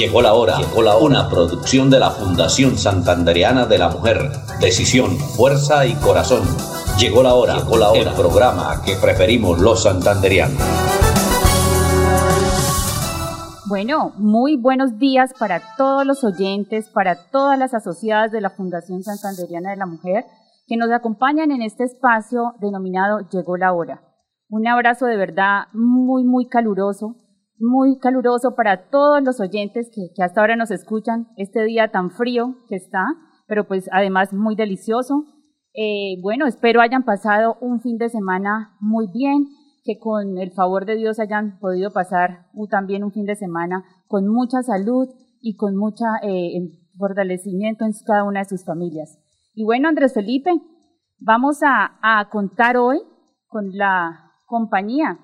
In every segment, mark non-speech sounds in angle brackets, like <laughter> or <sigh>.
Llegó la hora, llegó la una producción de la Fundación Santandereana de la Mujer. Decisión, fuerza y corazón. Llegó la hora, llegó la hora. El programa que preferimos los santanderianos. Bueno, muy buenos días para todos los oyentes, para todas las asociadas de la Fundación Santanderiana de la Mujer que nos acompañan en este espacio denominado Llegó la hora. Un abrazo de verdad muy, muy caluroso muy caluroso para todos los oyentes que, hasta ahora nos escuchan este día tan frío que está, pero pues además muy delicioso. Eh, bueno, espero hayan pasado un fin de semana muy bien, que con el favor de Dios hayan podido pasar también un fin de semana con mucha salud y con mucho eh, fortalecimiento en cada una de sus familias. Y bueno, Andrés Felipe, vamos a, a contar hoy con la compañía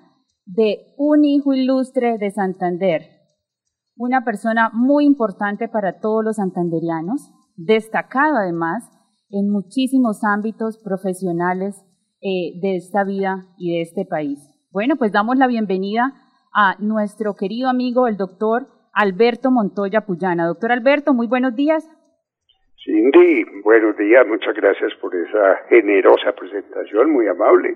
de un hijo ilustre de Santander, una persona muy importante para todos los santanderianos, destacado además en muchísimos ámbitos profesionales eh, de esta vida y de este país. Bueno, pues damos la bienvenida a nuestro querido amigo, el doctor Alberto Montoya Puyana. Doctor Alberto, muy buenos días. Cindy, buenos días, muchas gracias por esa generosa presentación, muy amable.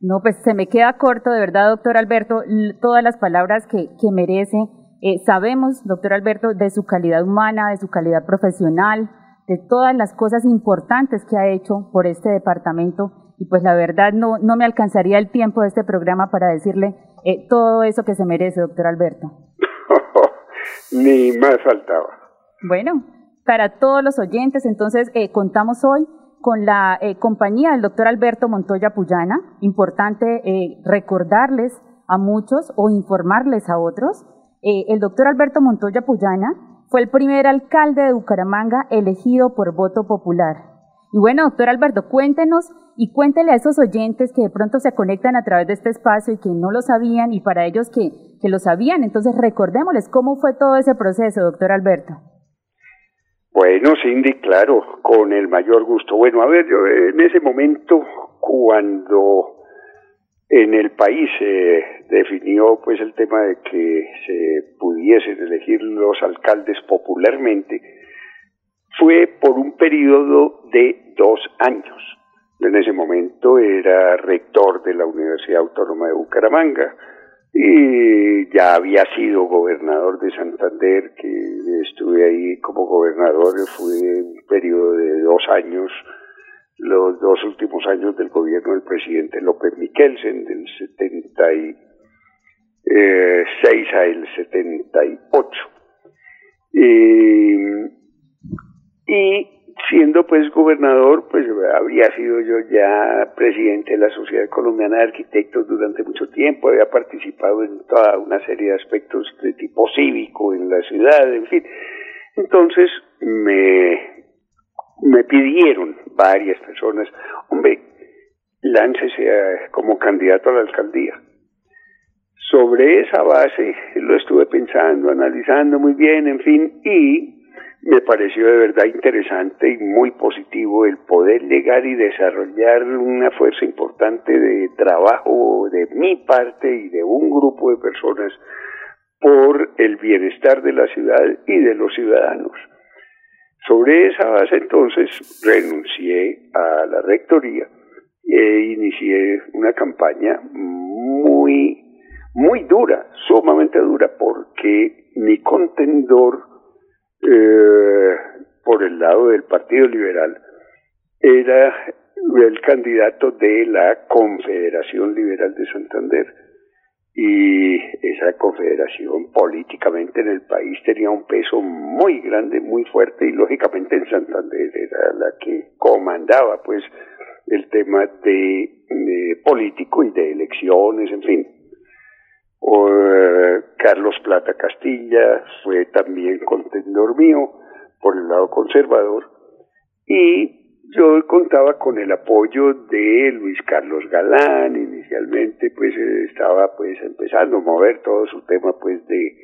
No, pues se me queda corto, de verdad, doctor Alberto, todas las palabras que, que merece. Eh, sabemos, doctor Alberto, de su calidad humana, de su calidad profesional, de todas las cosas importantes que ha hecho por este departamento. Y pues la verdad no, no me alcanzaría el tiempo de este programa para decirle eh, todo eso que se merece, doctor Alberto. <laughs> Ni más faltaba. Bueno, para todos los oyentes, entonces eh, contamos hoy con la eh, compañía del doctor Alberto Montoya Puyana. Importante eh, recordarles a muchos o informarles a otros. Eh, el doctor Alberto Montoya Puyana fue el primer alcalde de Bucaramanga elegido por voto popular. Y bueno, doctor Alberto, cuéntenos y cuéntele a esos oyentes que de pronto se conectan a través de este espacio y que no lo sabían y para ellos que, que lo sabían. Entonces recordémosles cómo fue todo ese proceso, doctor Alberto. Bueno, Cindy, claro, con el mayor gusto. Bueno, a ver, yo en ese momento, cuando en el país se definió pues el tema de que se pudiesen elegir los alcaldes popularmente, fue por un periodo de dos años. En ese momento era rector de la Universidad Autónoma de Bucaramanga y ya había sido gobernador de Santander, que estuve ahí como gobernador, fue un periodo de dos años, los dos últimos años del gobierno del presidente López Miquelsen, del 76 al 78. Y, y siendo pues gobernador, pues había sido yo ya presidente de la Sociedad Colombiana de Arquitectos durante mucho tiempo, había participado en toda una serie de aspectos de tipo cívico en la ciudad, en fin. Entonces me, me pidieron varias personas, hombre, láncese como candidato a la alcaldía. Sobre esa base lo estuve pensando, analizando muy bien, en fin, y me pareció de verdad interesante y muy positivo el poder llegar y desarrollar una fuerza importante de trabajo de mi parte y de un grupo de personas por el bienestar de la ciudad y de los ciudadanos. Sobre esa base entonces renuncié a la rectoría e inicié una campaña muy, muy dura, sumamente dura, porque mi contendor eh, por el lado del Partido Liberal era el candidato de la Confederación Liberal de Santander. Y esa confederación políticamente en el país tenía un peso muy grande, muy fuerte, y lógicamente en Santander era la que comandaba pues el tema de político y de elecciones, en fin. Carlos Plata Castilla fue también contendor mío por el lado conservador y yo contaba con el apoyo de Luis Carlos Galán, inicialmente pues estaba pues empezando a mover todo su tema pues de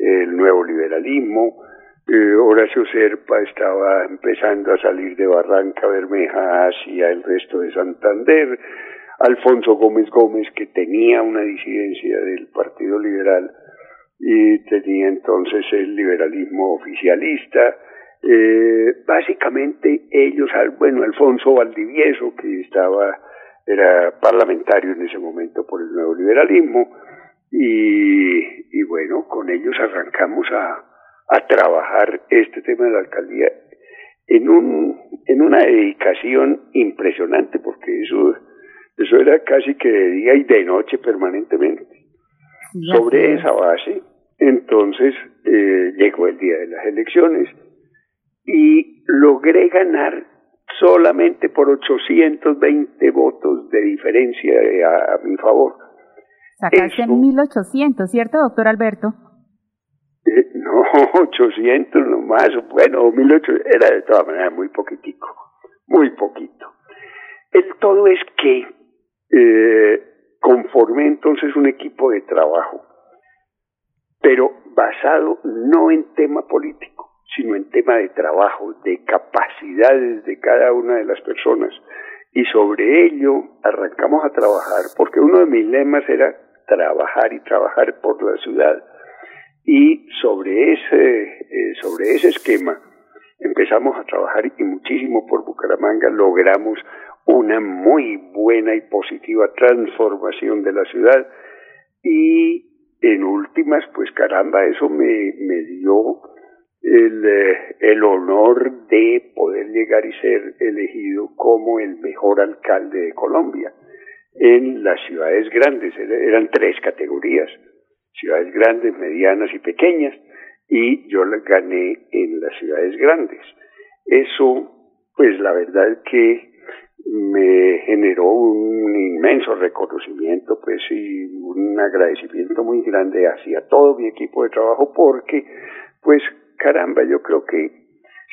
el nuevo liberalismo, eh, Horacio Serpa estaba empezando a salir de Barranca Bermeja hacia el resto de Santander, Alfonso Gómez Gómez que tenía una disidencia del Partido Liberal y tenía entonces el liberalismo oficialista, eh, básicamente ellos, bueno, Alfonso Valdivieso, que estaba, era parlamentario en ese momento por el nuevo liberalismo, y, y bueno, con ellos arrancamos a, a trabajar este tema de la alcaldía en, un, en una dedicación impresionante, porque eso, eso era casi que de día y de noche permanentemente. Sobre esa base, entonces eh, llegó el día de las elecciones, y logré ganar solamente por 820 votos de diferencia a, mi favor. Sacaste 1800, ¿cierto, doctor Alberto? Eh, no, <laughs> 800 nomás, bueno, 1800, era de todas maneras muy poquitico, muy poquito. El todo es que eh, conformé entonces un equipo de trabajo, pero basado no en tema político, sino en tema de trabajo, de capacidades de cada una de las personas. Y sobre ello arrancamos a trabajar, porque uno de mis lemas era trabajar y trabajar por la ciudad. Y sobre ese, eh, sobre ese esquema empezamos a trabajar y muchísimo por Bucaramanga logramos una muy buena y positiva transformación de la ciudad. Y en últimas, pues caramba, eso me, me dio el, eh, el honor de poder llegar y ser elegido como el mejor alcalde de Colombia en las ciudades grandes. Eran tres categorías, ciudades grandes, medianas y pequeñas, y yo la gané en las ciudades grandes. Eso, pues la verdad que me generó un inmenso reconocimiento, pues y un agradecimiento muy grande hacia todo mi equipo de trabajo, porque, pues caramba, yo creo que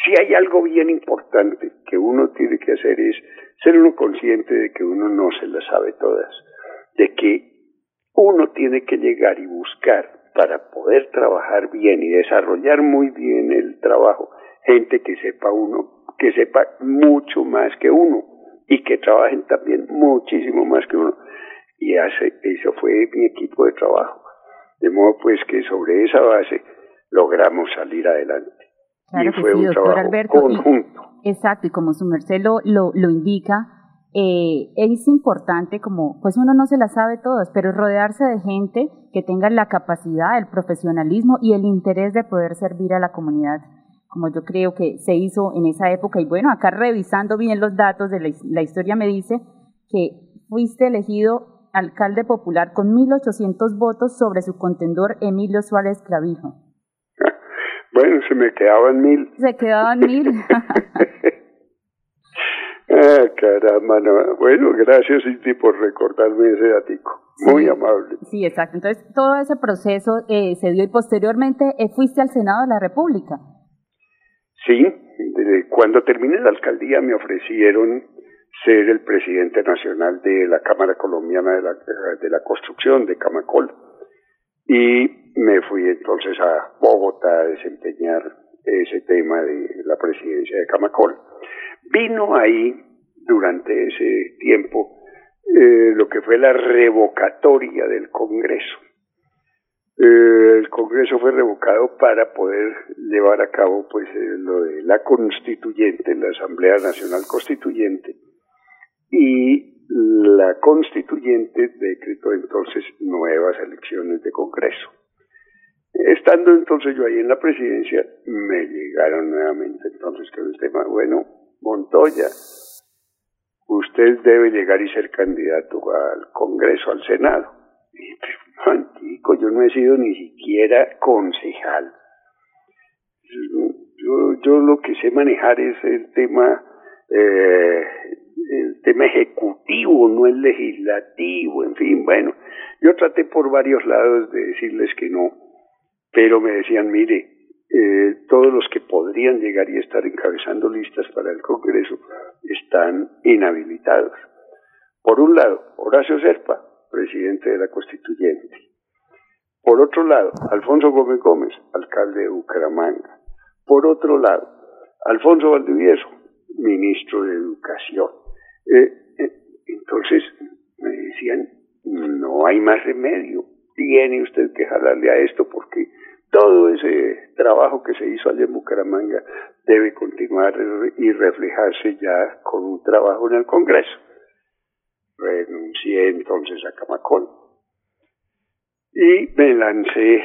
si hay algo bien importante que uno tiene que hacer es ser uno consciente de que uno no se las sabe todas, de que uno tiene que llegar y buscar para poder trabajar bien y desarrollar muy bien el trabajo, gente que sepa uno, que sepa mucho más que uno y que trabajen también muchísimo más que uno. Y hace, eso fue mi equipo de trabajo. De modo pues que sobre esa base logramos salir adelante. Claro que sí, doctor Alberto. Conjunto. exacto, y como su merced lo, lo, indica, eh, es importante como, pues uno no se la sabe todas, pero rodearse de gente que tenga la capacidad, el profesionalismo y el interés de poder servir a la comunidad, como yo creo que se hizo en esa época. Y bueno, acá revisando bien los datos de la, la historia me dice que fuiste elegido alcalde popular con 1.800 votos sobre su contendor Emilio Suárez Clavijo. Bueno, se me quedaban mil. Se quedaban mil. <laughs> ah, caramba, no. Bueno, gracias Iti por recordarme ese datico. Muy amable. Sí, exacto. Entonces, todo ese proceso eh, se dio y posteriormente eh, fuiste al Senado de la República. Sí, cuando terminé la alcaldía me ofrecieron ser el presidente nacional de la Cámara Colombiana de la, de la Construcción, de Camacol. Y me fui entonces a Bogotá a desempeñar ese tema de la presidencia de Camacol. Vino ahí durante ese tiempo eh, lo que fue la revocatoria del Congreso. Eh, el Congreso fue revocado para poder llevar a cabo pues eh, lo de la constituyente, la Asamblea Nacional Constituyente, y la constituyente decretó entonces nuevas elecciones de Congreso. Estando entonces yo ahí en la presidencia, me llegaron nuevamente entonces con el tema, bueno, Montoya, usted debe llegar y ser candidato al Congreso, al Senado. Y antico, yo no he sido ni siquiera concejal. Yo, yo lo que sé manejar es el tema, eh, el tema ejecutivo, no el legislativo, en fin, bueno, yo traté por varios lados de decirles que no pero me decían, mire, eh, todos los que podrían llegar y estar encabezando listas para el Congreso están inhabilitados. Por un lado, Horacio Serpa, presidente de la Constituyente. Por otro lado, Alfonso Gómez Gómez, alcalde de Bucaramanga. Por otro lado, Alfonso Valdivieso, ministro de Educación. Eh, eh, entonces, me decían, no hay más remedio, tiene usted que jalarle a esto porque todo ese trabajo que se hizo allá en Bucaramanga debe continuar y reflejarse ya con un trabajo en el Congreso. Renuncié entonces a Camacón y me lancé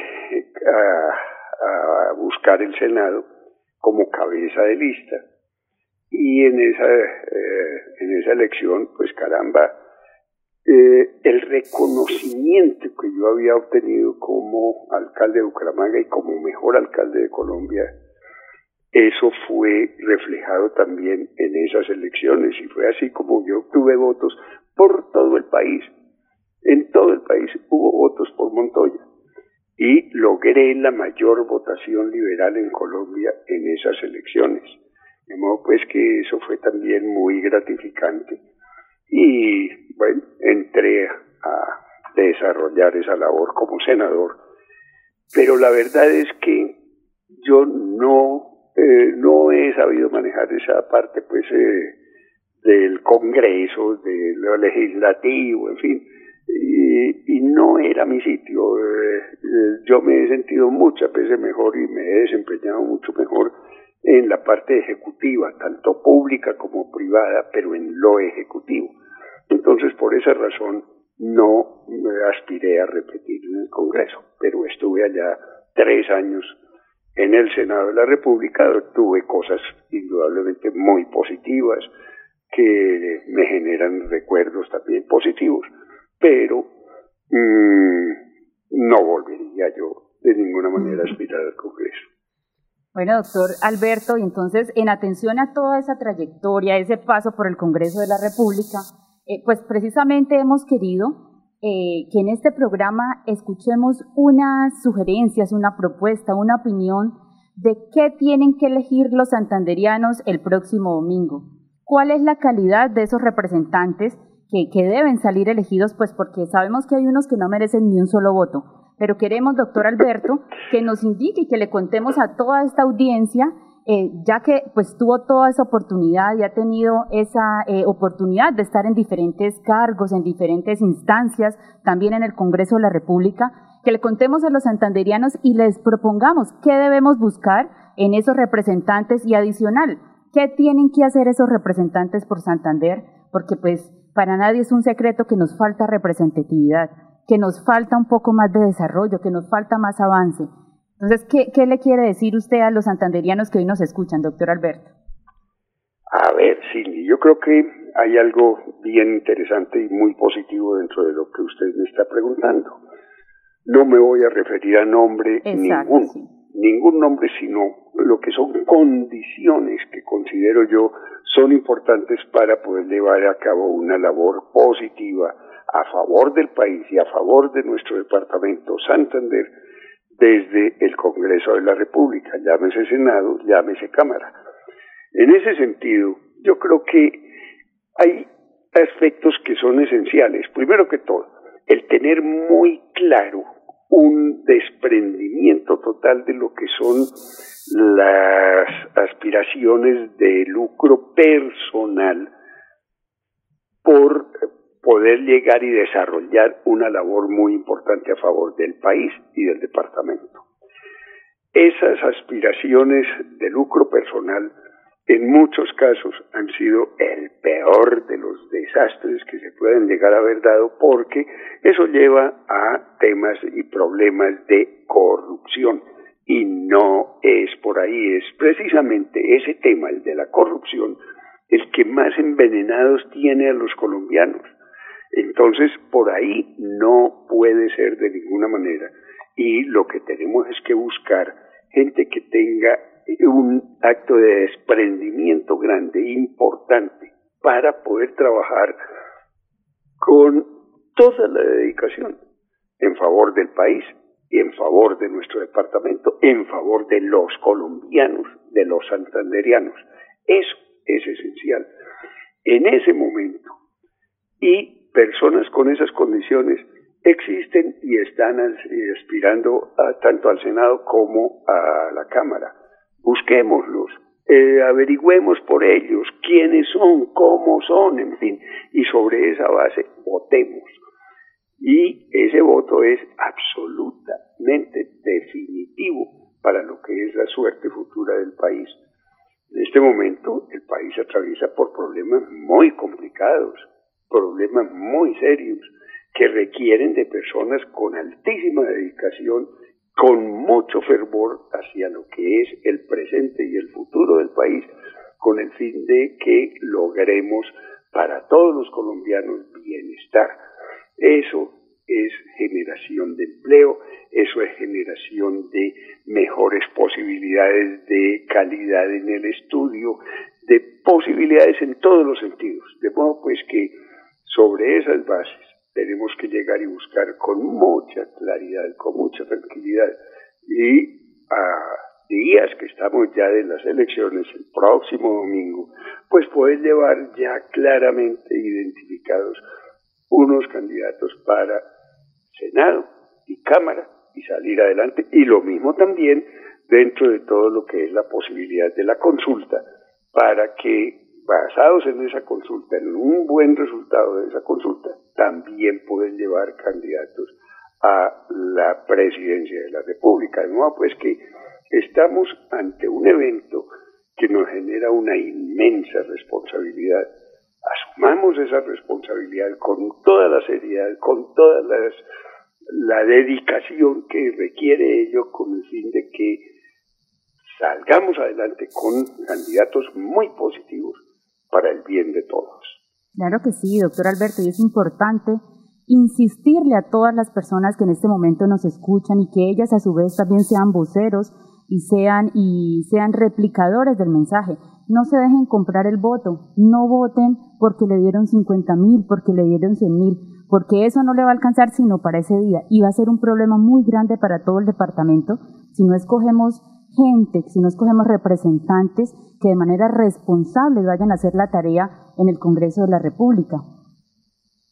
a, buscar el Senado como cabeza de lista. Y en esa, eh, en esa elección, pues caramba, eh, el reconocimiento que yo había obtenido como alcalde de Bucaramanga y como mejor alcalde de Colombia, eso fue reflejado también en esas elecciones y fue así como yo obtuve votos por todo el país. En todo el país hubo votos por Montoya y logré la mayor votación liberal en Colombia en esas elecciones. De modo pues que eso fue también muy gratificante y bueno, entré a desarrollar esa labor como senador. Pero la verdad es que yo no, eh, no he sabido manejar esa parte pues eh, del Congreso, de lo legislativo, en fin, y, no era mi sitio. Eh, yo me he sentido muchas veces mejor y me he desempeñado mucho mejor en la parte ejecutiva, tanto pública como privada, pero en lo ejecutivo. Entonces, por esa razón, no aspiré a repetir en el Congreso, pero estuve allá tres años en el Senado de la República, tuve cosas indudablemente muy positivas que me generan recuerdos también positivos, pero mm, no volvería yo de ninguna manera a aspirar al Congreso. Bueno, doctor Alberto, y entonces en atención a toda esa trayectoria, ese paso por el Congreso de la República, eh, pues precisamente hemos querido eh, que en este programa escuchemos unas sugerencias, una propuesta, una opinión de qué tienen que elegir los santanderianos el próximo domingo. ¿Cuál es la calidad de esos representantes que, deben salir elegidos? Pues porque sabemos que hay unos que no merecen ni un solo voto. Pero queremos, doctor Alberto, que nos indique y que le contemos a toda esta audiencia eh, ya que pues tuvo toda esa oportunidad y ha tenido esa eh, oportunidad de estar en diferentes cargos, en diferentes instancias, también en el Congreso de la República, que le contemos a los santanderianos y les propongamos qué debemos buscar en esos representantes y adicional, qué tienen que hacer esos representantes por Santander, porque pues para nadie es un secreto que nos falta representatividad, que nos falta un poco más de desarrollo, que nos falta más avance. Entonces, ¿qué, le quiere decir usted a los santanderianos que hoy nos escuchan, doctor Alberto? A ver, sí, yo creo que hay algo bien interesante y muy positivo dentro de lo que usted me está preguntando. No me voy a referir a nombre ningún, ningún nombre, sino lo que son condiciones que considero yo son importantes para poder llevar a cabo una labor positiva a favor del país y a favor de nuestro departamento Santander desde el Congreso de la República, llámese Senado, llámese Cámara. En ese sentido, yo creo que hay aspectos que son esenciales. Primero que todo, el tener muy claro un desprendimiento total de lo que son las aspiraciones de lucro personal por poder llegar y desarrollar una labor muy importante a favor del país y del departamento. Esas aspiraciones de lucro personal en muchos casos han sido el peor de los desastres que se pueden llegar a haber dado porque eso lleva a temas y problemas de corrupción. Y no es por ahí, es precisamente ese tema, el de la corrupción, el que más envenenados tiene a los colombianos entonces, por ahí no puede ser de ninguna manera. Y lo que tenemos es que buscar gente que tenga un acto de desprendimiento grande, importante, para poder trabajar con toda la dedicación en favor del país en favor de nuestro departamento, en favor de los colombianos, de los santanderianos. Eso es esencial. en ese momento. Y personas con esas condiciones existen y están aspirando tanto al Senado como a la Cámara. Busquémoslos, eh, averigüemos por ellos quiénes son, cómo son, en fin, y sobre esa base votemos. Y ese voto es absolutamente definitivo para lo que es la suerte futura del país. En este momento el país atraviesa por problemas muy complicados, problemas muy serios, que requieren de personas con altísima dedicación, con mucho fervor hacia lo que es el presente y el futuro del país, con el fin de que logremos para todos los colombianos bienestar. Eso es generación de empleo, eso es generación de mejores posibilidades de calidad en el estudio, de posibilidades en todos los sentidos. De modo pues que sobre esas bases tenemos que llegar y buscar con mucha claridad, con mucha tranquilidad y a días que estamos ya de las elecciones, el próximo domingo, pues poder llevar ya claramente identificados unos candidatos para Senado y Cámara y salir adelante. Y lo mismo también dentro de todo lo que es la posibilidad de la consulta para que basados en esa consulta, en un buen resultado de esa consulta, también pueden llevar candidatos a la presidencia de la República. De modo pues que estamos ante un evento que nos genera una inmensa responsabilidad. Asumamos esa responsabilidad con toda la seriedad, con toda la dedicación que requiere ello con el fin de que salgamos adelante con candidatos muy positivos para el bien de todos. Claro que sí, doctor Alberto, y es importante insistirle a todas las personas que en este momento nos escuchan y que ellas a su vez también sean voceros y sean y sean replicadores del mensaje. No se dejen comprar el voto, no voten porque le dieron 50 mil, porque le dieron 100 mil, porque eso no le va a alcanzar sino para ese día y va a ser un problema muy grande para todo el departamento si no escogemos gente, si no escogemos representantes que de manera responsable vayan a hacer la tarea en el Congreso de la República.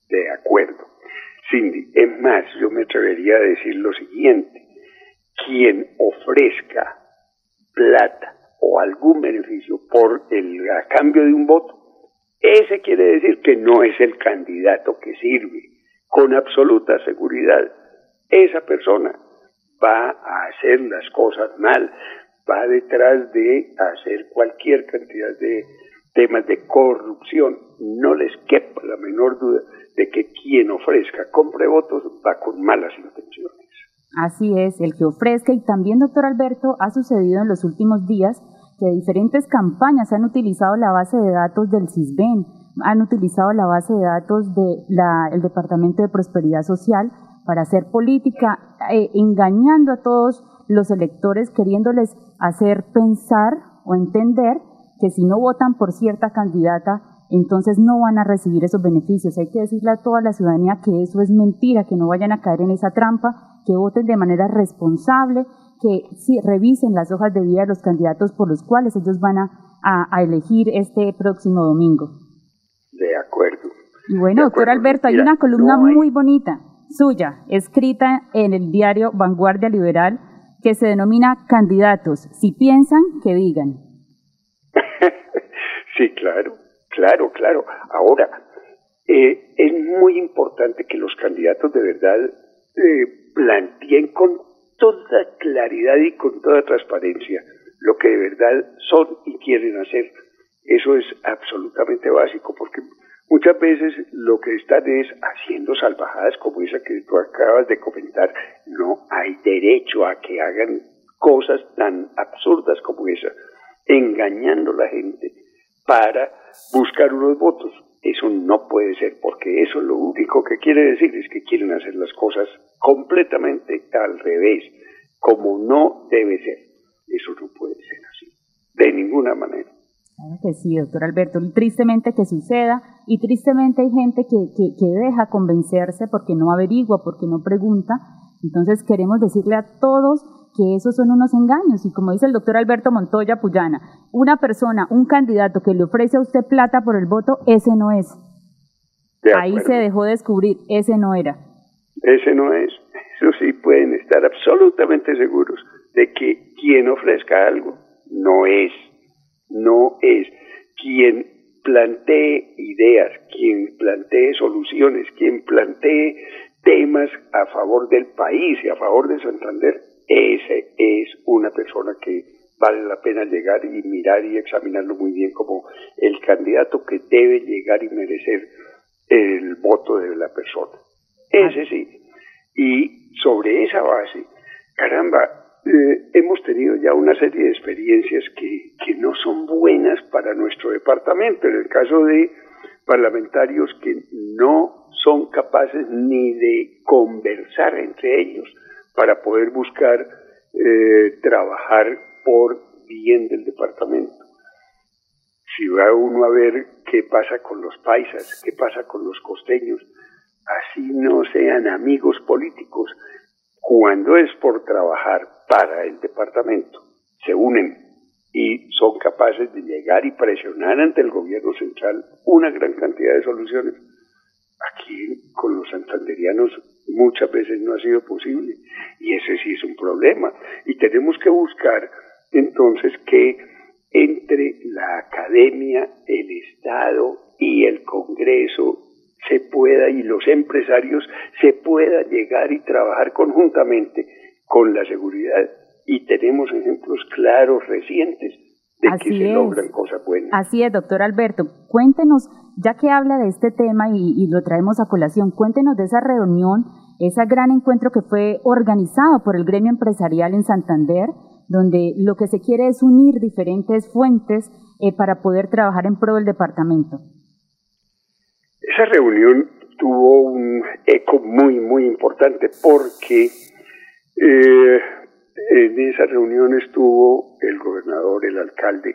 De acuerdo. Cindy, es más, yo me atrevería a decir lo siguiente. Quien ofrezca plata o algún beneficio por el a cambio de un voto, ese quiere decir que no es el candidato que sirve. Con absoluta seguridad, esa persona va a hacer las cosas mal, va detrás de hacer cualquier cantidad de temas de corrupción. No les quepa la menor duda de que quien ofrezca compre votos va con malas intenciones. Así es, el que ofrezca y también, doctor Alberto, ha sucedido en los últimos días que diferentes campañas han utilizado la base de datos del CISBEN, han utilizado la base de datos del Departamento de Prosperidad Social para hacer política, eh, engañando a todos los electores, queriéndoles hacer pensar o entender que si no votan por cierta candidata, entonces no van a recibir esos beneficios. Hay que decirle a toda la ciudadanía que eso es mentira, que no vayan a caer en esa trampa, que voten de manera responsable, que sí, revisen las hojas de vida de los candidatos por los cuales ellos van a, elegir este próximo domingo. De acuerdo. Y bueno, doctor Alberto, hay una columna muy bonita suya, escrita en el diario Vanguardia Liberal, que se denomina Candidatos. Si piensan, que digan. <laughs> sí, claro, claro, claro. Ahora, eh, es muy importante que los candidatos de verdad eh, planteen con toda claridad y con toda transparencia lo que de verdad son y quieren hacer. Eso es absolutamente básico porque Muchas veces lo que están es haciendo salvajadas como esa que tú acabas de comentar. No hay derecho a que hagan cosas tan absurdas como esa, engañando a la gente para buscar unos votos. Eso no puede ser, porque eso lo único que quiere decir es que quieren hacer las cosas completamente al revés, como no debe ser. Eso no puede ser así, de ninguna manera. Claro que sí, doctor Alberto. Tristemente que suceda y tristemente hay gente que, que, deja convencerse porque no averigua, porque no pregunta. Entonces queremos decirle a todos que esos son unos engaños. Y como dice el doctor Alberto Montoya Puyana, una persona, un candidato que le ofrece a usted plata por el voto, ese no es. Ahí se dejó descubrir, ese no era. Ese no es. Eso sí pueden estar absolutamente seguros de que quien ofrezca algo no es, no es. Quien plantee ideas, quien plantee soluciones, quien plantee temas a favor del país y a favor de Santander, ese es una persona que vale la pena llegar y mirar y examinarlo muy bien como el candidato que debe llegar y merecer el voto de la persona. Ese sí. Y sobre esa base, caramba, eh, hemos tenido ya una serie de experiencias que, no son buenas para nuestro departamento. En el caso de parlamentarios que no son capaces ni de conversar entre ellos para poder buscar eh, trabajar por bien del departamento. Si va uno a ver qué pasa con los paisas, qué pasa con los costeños, así no sean amigos políticos, cuando es por trabajar para el departamento, se unen y son capaces de llegar y presionar ante el gobierno central una gran cantidad de soluciones Aquí con los santanderianos muchas veces no ha sido posible y ese sí es un problema. Y tenemos que buscar entonces que entre la academia, el Estado y el Congreso se pueda y los empresarios se pueda llegar y trabajar conjuntamente con la seguridad y tenemos ejemplos claros recientes de que se logran cosas buenas. Así es, doctor Alberto. Cuéntenos ya que habla de este tema y, lo traemos a colación, cuéntenos de esa reunión, ese gran encuentro que fue organizado por el gremio empresarial en Santander, donde lo que se quiere es unir diferentes fuentes eh, para poder trabajar en pro del departamento. Esa reunión tuvo un eco muy, muy importante porque eh, en esa reunión estuvo el gobernador, el alcalde,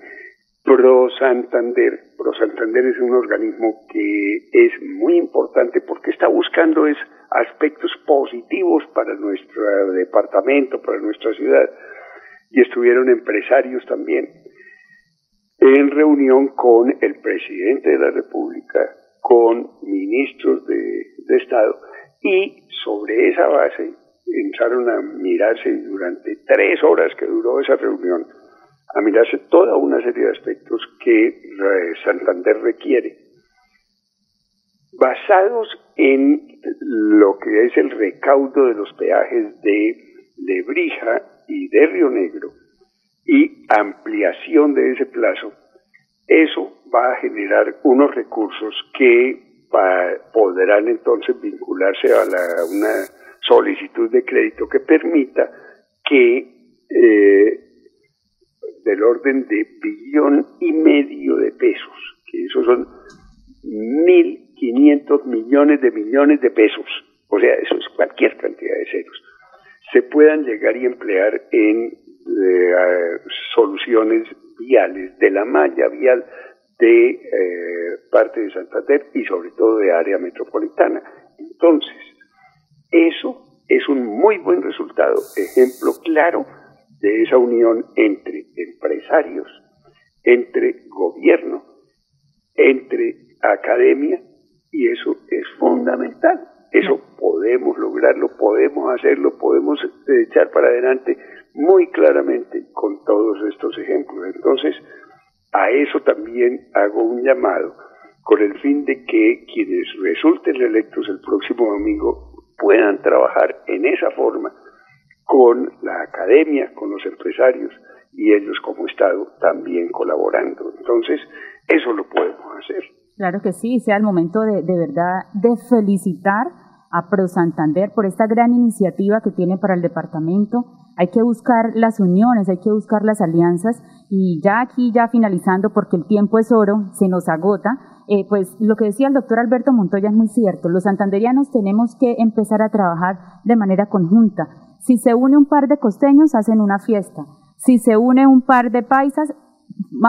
Pro Santander. Pro Santander es un organismo que es muy importante porque está buscando es aspectos positivos para nuestro departamento, para nuestra ciudad. Y estuvieron empresarios también en reunión con el presidente de la República, con ministros de, de Estado y sobre esa base empezaron a mirarse durante tres horas que duró esa reunión a mirarse toda una serie de aspectos que eh, Santander requiere, basados en lo que es el recaudo de los peajes de Lebrija y de Río Negro y ampliación de ese plazo, eso va a generar unos recursos que podrán entonces vincularse a una solicitud de crédito que permita que eh, del orden de billón y medio de pesos, que esos son 1.500 millones de millones de pesos, o sea, eso es cualquier cantidad de ceros, se puedan llegar y emplear en eh, soluciones viales, de la malla vial de eh, parte de Santander y sobre todo de área metropolitana. Entonces, eso es un muy buen resultado, ejemplo claro de esa unión entre empresarios, entre gobierno, entre academia, y eso es fundamental. Eso podemos lograrlo, podemos hacerlo, podemos echar para adelante muy claramente con todos estos ejemplos. Entonces, a eso también hago un llamado con el fin de que quienes resulten electos el próximo domingo puedan trabajar en esa forma con la academia, con los empresarios y ellos como Estado también colaborando. Entonces, eso lo podemos hacer. Claro que sí, sea el momento de, de verdad de felicitar a Pro Santander por esta gran iniciativa que tiene para el departamento. Hay que buscar las uniones, hay que buscar las alianzas y ya aquí, ya finalizando, porque el tiempo es oro, se nos agota, eh, pues lo que decía el doctor Alberto Montoya es muy cierto. Los santanderianos tenemos que empezar a trabajar de manera conjunta si se une un par de costeños, hacen una fiesta. Si se une un par de paisas,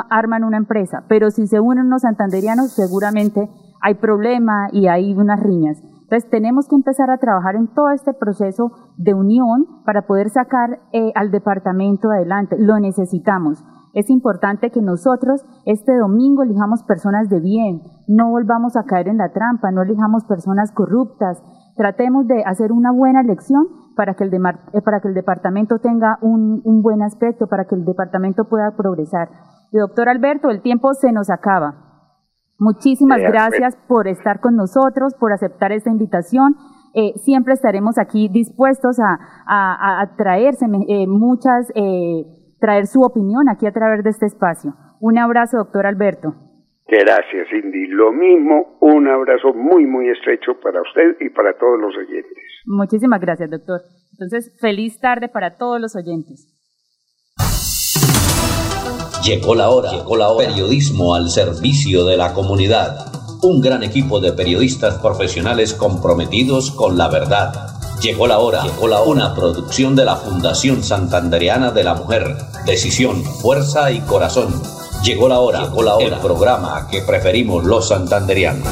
arman una empresa. Pero si se unen unos santanderianos, seguramente hay problema y hay unas riñas. Entonces tenemos que empezar a trabajar en todo este proceso de unión para poder sacar eh, al departamento adelante. Lo necesitamos. Es importante que nosotros este domingo elijamos personas de bien, no volvamos a caer en la trampa, no elijamos personas corruptas. Tratemos de hacer una buena elección para que el, eh, para que el departamento tenga un, un buen aspecto, para que el departamento pueda progresar. Y doctor Alberto, el tiempo se nos acaba. Muchísimas gracias por estar con nosotros, por aceptar esta invitación. Eh, siempre estaremos aquí dispuestos a, a, traerse eh, muchas, eh, traer su opinión aquí a través de este espacio. Un abrazo, doctor Alberto. Gracias, Cindy. Lo mismo, un abrazo muy, muy estrecho para usted y para todos los oyentes. Muchísimas gracias, doctor. Entonces, feliz tarde para todos los oyentes. Llegó la hora, llegó la hora. Periodismo al servicio de la comunidad. Un gran equipo de periodistas profesionales comprometidos con la verdad. Llegó la hora, llegó la hora. Una producción de la Fundación Santandereana de la Mujer. Decisión, fuerza y corazón. Llegó la hora, llegó la hora. El programa que preferimos los santanderianos.